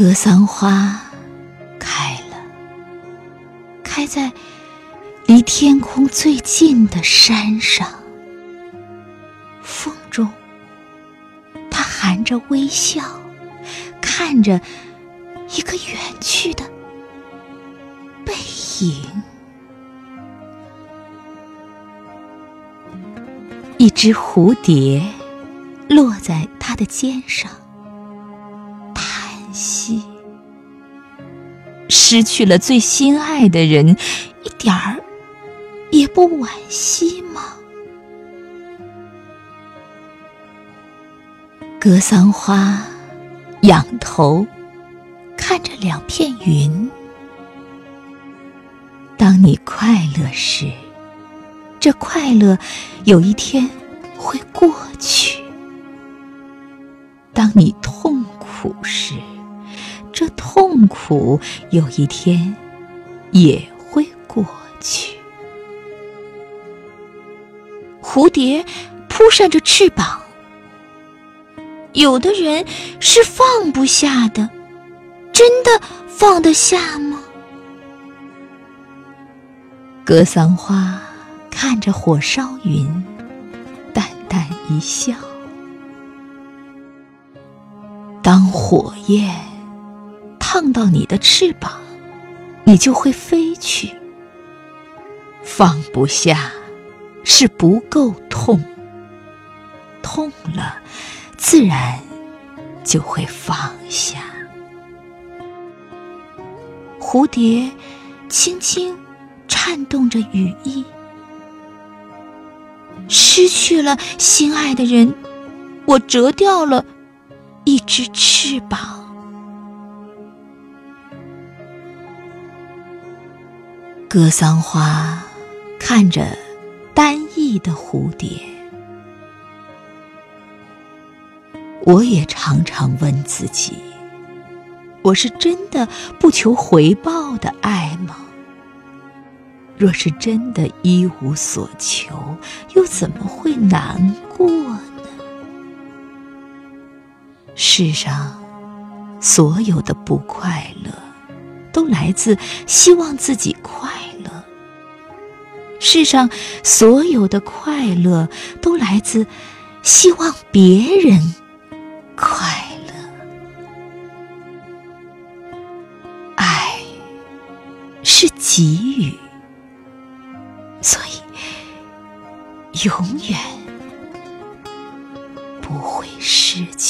格桑花开了，开在离天空最近的山上。风中，它含着微笑，看着一个远去的背影。一只蝴蝶落在它的肩上。失去了最心爱的人，一点儿也不惋惜吗？格桑花仰头看着两片云。当你快乐时，这快乐有一天会苦有一天也会过去。蝴蝶扑扇着翅膀，有的人是放不下的，真的放得下吗？格桑花看着火烧云，淡淡一笑。当火焰烫到你的翅膀，你就会飞去。放不下是不够痛，痛了自然就会放下。蝴蝶轻轻颤动着羽翼，失去了心爱的人，我折掉了。一只翅膀，格桑花看着单翼的蝴蝶，我也常常问自己：我是真的不求回报的爱吗？若是真的一无所求，又怎么会难过呢？世上所有的不快乐，都来自希望自己快乐；世上所有的快乐，都来自希望别人快乐。爱是给予，所以永远不会失去。